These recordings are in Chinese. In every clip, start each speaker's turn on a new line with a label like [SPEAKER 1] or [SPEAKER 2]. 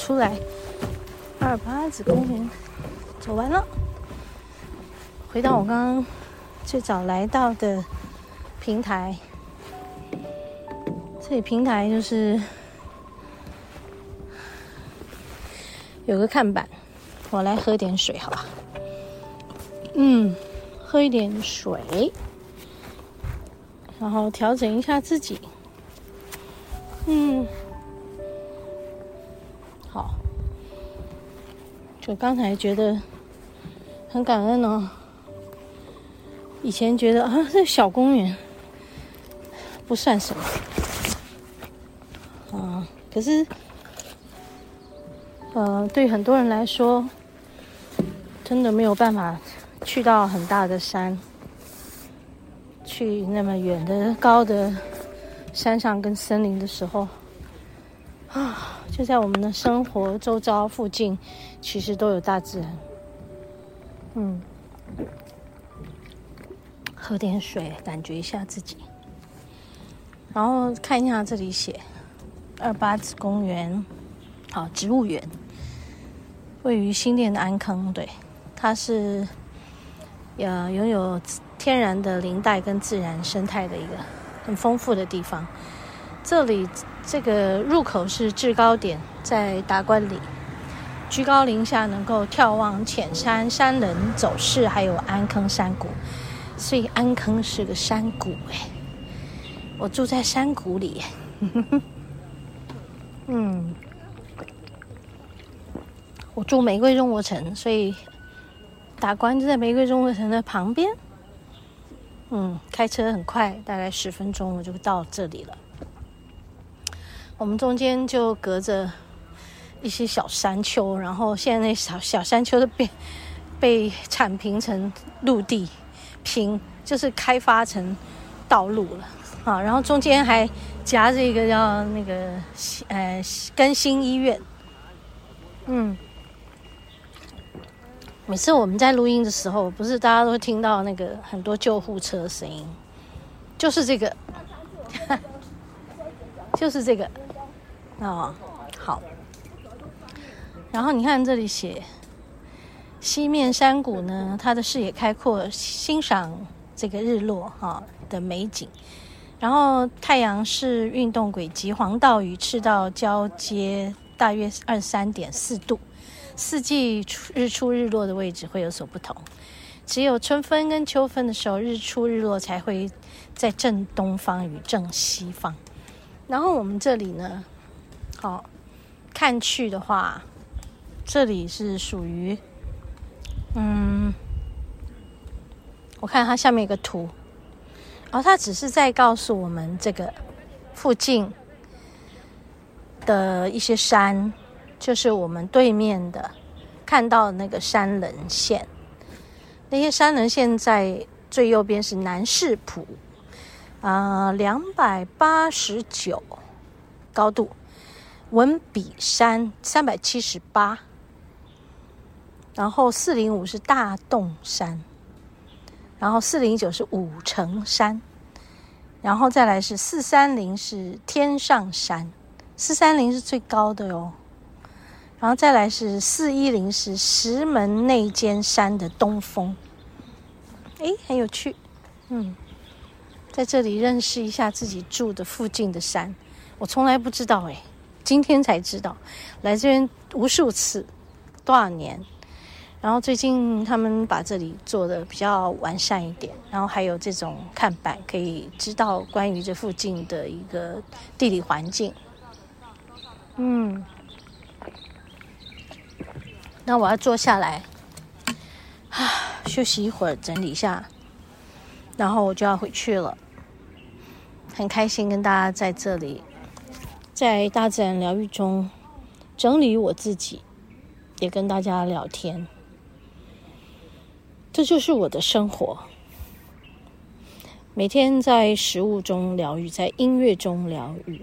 [SPEAKER 1] 出来二八子公园，走完了，回到我刚刚最早来到的平台。这里平台就是有个看板，我来喝点水，好吧？嗯，喝一点水，然后调整一下自己。嗯，就刚才觉得很感恩哦。以前觉得啊，这小公园不算什么。啊，可是，呃，对很多人来说，真的没有办法去到很大的山，去那么远的高的山上跟森林的时候，啊，就在我们的生活周遭附近，其实都有大自然。嗯，喝点水，感觉一下自己，然后看一下这里写。二八子公园，好，植物园，位于新店的安坑，对，它是呃拥有天然的林带跟自然生态的一个很丰富的地方。这里这个入口是制高点，在达观里，居高临下能够眺望浅山、山棱、走势，还有安坑山谷，所以安坑是个山谷哎，我住在山谷里。嗯，我住玫瑰中国城，所以达观就在玫瑰中国城的旁边。嗯，开车很快，大概十分钟我就到这里了。我们中间就隔着一些小山丘，然后现在那小小山丘都被被铲平成陆地平，就是开发成道路了啊。然后中间还。夹着一个叫那个呃更新医院，嗯，每次我们在录音的时候，不是大家都听到那个很多救护车声音，就是这个，就是这个，哦，好，然后你看这里写西面山谷呢，它的视野开阔，欣赏这个日落哈的美景。然后太阳是运动轨迹，黄道与赤道交接大约二三点四度，四季日出日落的位置会有所不同，只有春分跟秋分的时候，日出日落才会在正东方与正西方。然后我们这里呢，好看去的话，这里是属于，嗯，我看它下面一个图。然后它只是在告诉我们，这个附近的一些山，就是我们对面的看到的那个山棱线。那些山棱线在最右边是南势浦，啊，两百八十九高度，文笔山三百七十八，然后四零五是大洞山。然后四零九是五城山，然后再来是四三零是天上山，四三零是最高的哟。然后再来是四一零是石门内尖山的东峰，诶，很有趣，嗯，在这里认识一下自己住的附近的山，我从来不知道诶，今天才知道，来这边无数次，多少年。然后最近他们把这里做的比较完善一点，然后还有这种看板，可以知道关于这附近的一个地理环境。嗯，那我要坐下来，啊，休息一会儿，整理一下，然后我就要回去了。很开心跟大家在这里，在大自然疗愈中整理我自己，也跟大家聊天。这就是我的生活，每天在食物中疗愈，在音乐中疗愈，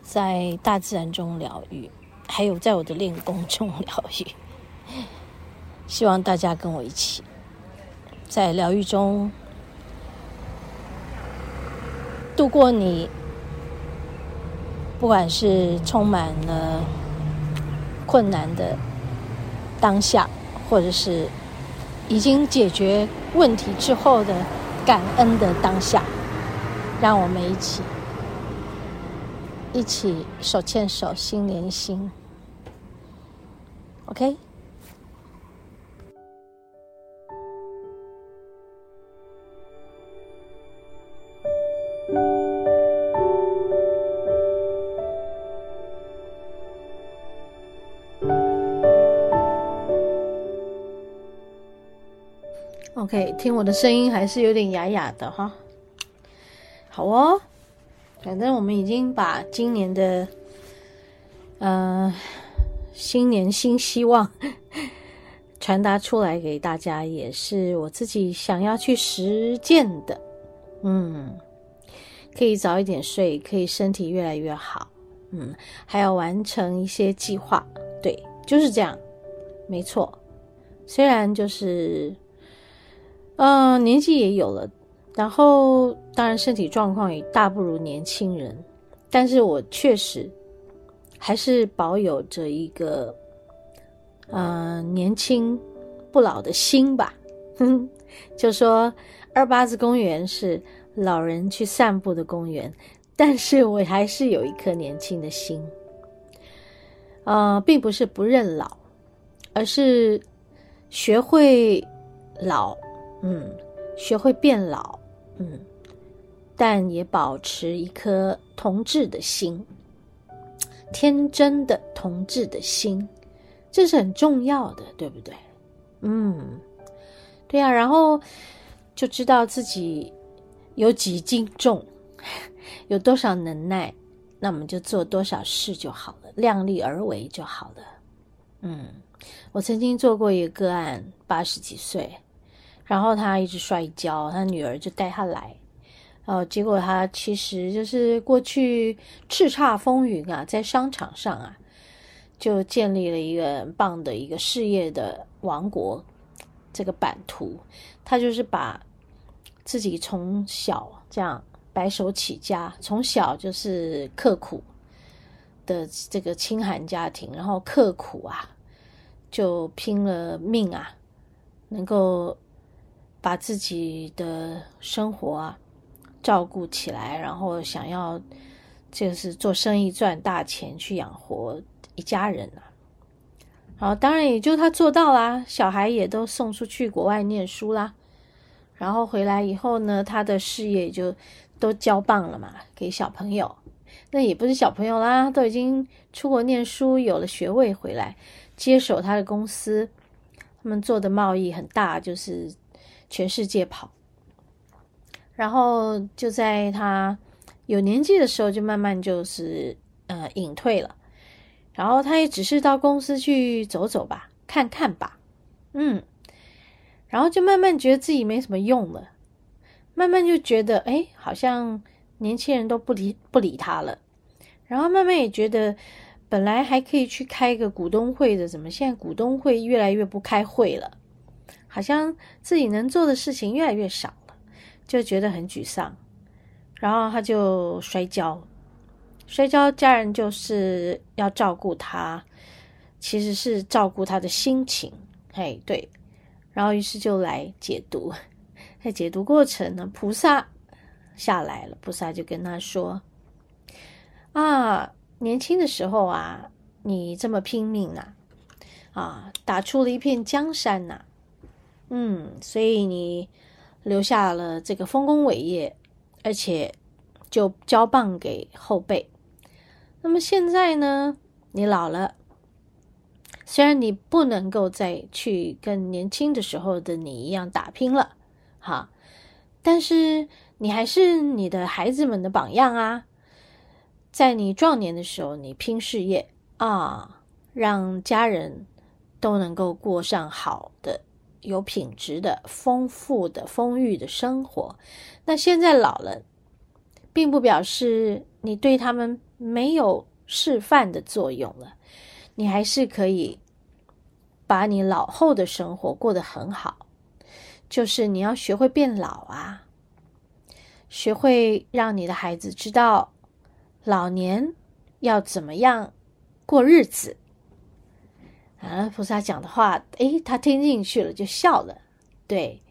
[SPEAKER 1] 在大自然中疗愈，还有在我的练功中疗愈。希望大家跟我一起，在疗愈中度过你不管是充满了困难的当下，或者是已经解决问题之后的感恩的当下，让我们一起一起手牵手，心连心。OK。OK，听我的声音还是有点哑哑的哈。好哦，反正我们已经把今年的，呃，新年新希望 传达出来给大家，也是我自己想要去实践的。嗯，可以早一点睡，可以身体越来越好。嗯，还要完成一些计划。对，就是这样，没错。虽然就是。嗯、年纪也有了，然后当然身体状况也大不如年轻人，但是我确实还是保有着一个嗯、年轻不老的心吧。哼，就说二八子公园是老人去散步的公园，但是我还是有一颗年轻的心。呃，并不是不认老，而是学会老。嗯，学会变老，嗯，但也保持一颗童稚的心，天真的童稚的心，这是很重要的，对不对？嗯，对呀，然后就知道自己有几斤重，有多少能耐，那我们就做多少事就好了，量力而为就好了。嗯，我曾经做过一个个案，八十几岁。然后他一直摔跤，他女儿就带他来，哦，结果他其实就是过去叱咤风云啊，在商场上啊，就建立了一个很棒的一个事业的王国，这个版图。他就是把自己从小这样白手起家，从小就是刻苦的这个清寒家庭，然后刻苦啊，就拼了命啊，能够。把自己的生活啊照顾起来，然后想要就是做生意赚大钱去养活一家人啊。然后当然也就他做到啦，小孩也都送出去国外念书啦。然后回来以后呢，他的事业就都交棒了嘛，给小朋友。那也不是小朋友啦，都已经出国念书，有了学位回来，接手他的公司。他们做的贸易很大，就是。全世界跑，然后就在他有年纪的时候，就慢慢就是呃隐退了。然后他也只是到公司去走走吧，看看吧，嗯，然后就慢慢觉得自己没什么用了，慢慢就觉得哎，好像年轻人都不理不理他了。然后慢慢也觉得，本来还可以去开个股东会的，怎么现在股东会越来越不开会了？好像自己能做的事情越来越少了，就觉得很沮丧，然后他就摔跤，摔跤，家人就是要照顾他，其实是照顾他的心情，嘿，对，然后于是就来解读，在解读过程呢，菩萨下来了，菩萨就跟他说：“啊，年轻的时候啊，你这么拼命啊，啊，打出了一片江山呐。”嗯，所以你留下了这个丰功伟业，而且就交棒给后辈。那么现在呢，你老了，虽然你不能够再去跟年轻的时候的你一样打拼了，哈，但是你还是你的孩子们的榜样啊。在你壮年的时候，你拼事业啊，让家人都能够过上好的。有品质的、丰富的、丰裕的生活。那现在老了，并不表示你对他们没有示范的作用了。你还是可以把你老后的生活过得很好。就是你要学会变老啊，学会让你的孩子知道，老年要怎么样过日子。啊，菩萨讲的话，诶，他听进去了，就笑了。对，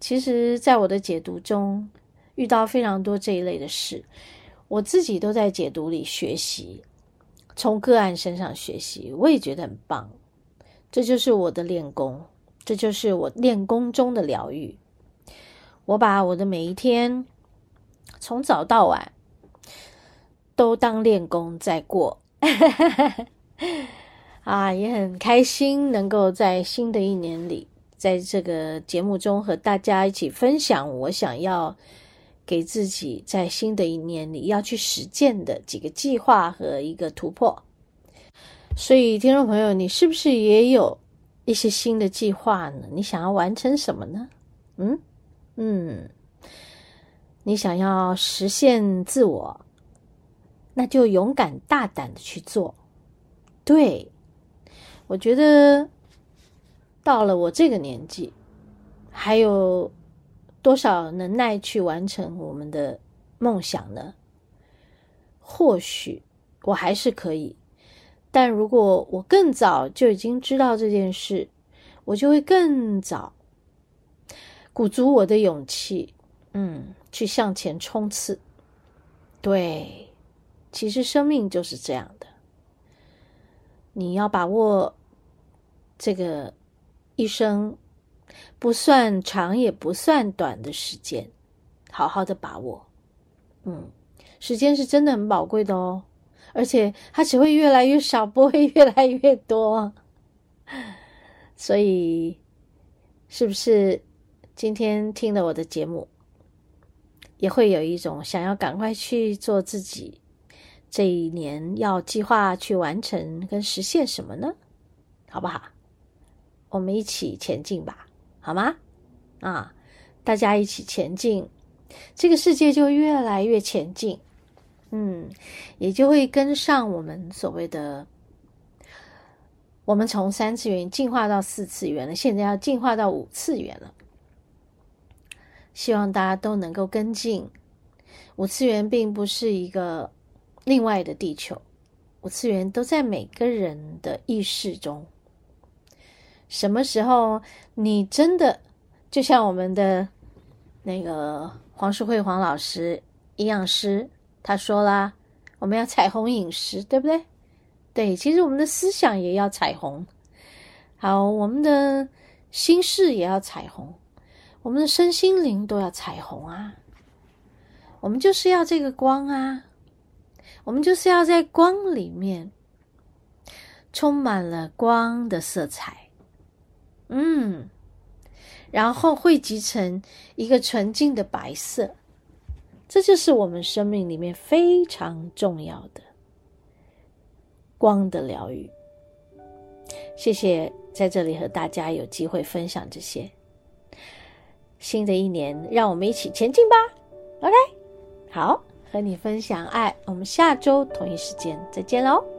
[SPEAKER 1] 其实，在我的解读中，遇到非常多这一类的事，我自己都在解读里学习，从个案身上学习，我也觉得很棒。这就是我的练功，这就是我练功中的疗愈。我把我的每一天，从早到晚，都当练功在过。啊，也很开心能够在新的一年里，在这个节目中和大家一起分享我想要给自己在新的一年里要去实践的几个计划和一个突破。所以，听众朋友，你是不是也有一些新的计划呢？你想要完成什么呢？嗯嗯，你想要实现自我，那就勇敢大胆的去做。对。我觉得到了我这个年纪，还有多少能耐去完成我们的梦想呢？或许我还是可以，但如果我更早就已经知道这件事，我就会更早鼓足我的勇气，嗯，去向前冲刺。对，其实生命就是这样的，你要把握。这个一生不算长也不算短的时间，好好的把握。嗯，时间是真的很宝贵的哦，而且它只会越来越少，不会越来越多。所以，是不是今天听了我的节目，也会有一种想要赶快去做自己这一年要计划去完成跟实现什么呢？好不好？我们一起前进吧，好吗？啊，大家一起前进，这个世界就越来越前进，嗯，也就会跟上我们所谓的，我们从三次元进化到四次元了，现在要进化到五次元了。希望大家都能够跟进。五次元并不是一个另外的地球，五次元都在每个人的意识中。什么时候你真的就像我们的那个黄淑慧黄老师营养师他说啦，我们要彩虹饮食，对不对？对，其实我们的思想也要彩虹，好，我们的心事也要彩虹，我们的身心灵都要彩虹啊！我们就是要这个光啊，我们就是要在光里面充满了光的色彩。嗯，然后汇集成一个纯净的白色，这就是我们生命里面非常重要的光的疗愈。谢谢在这里和大家有机会分享这些。新的一年，让我们一起前进吧。OK，好，和你分享爱，我们下周同一时间再见喽。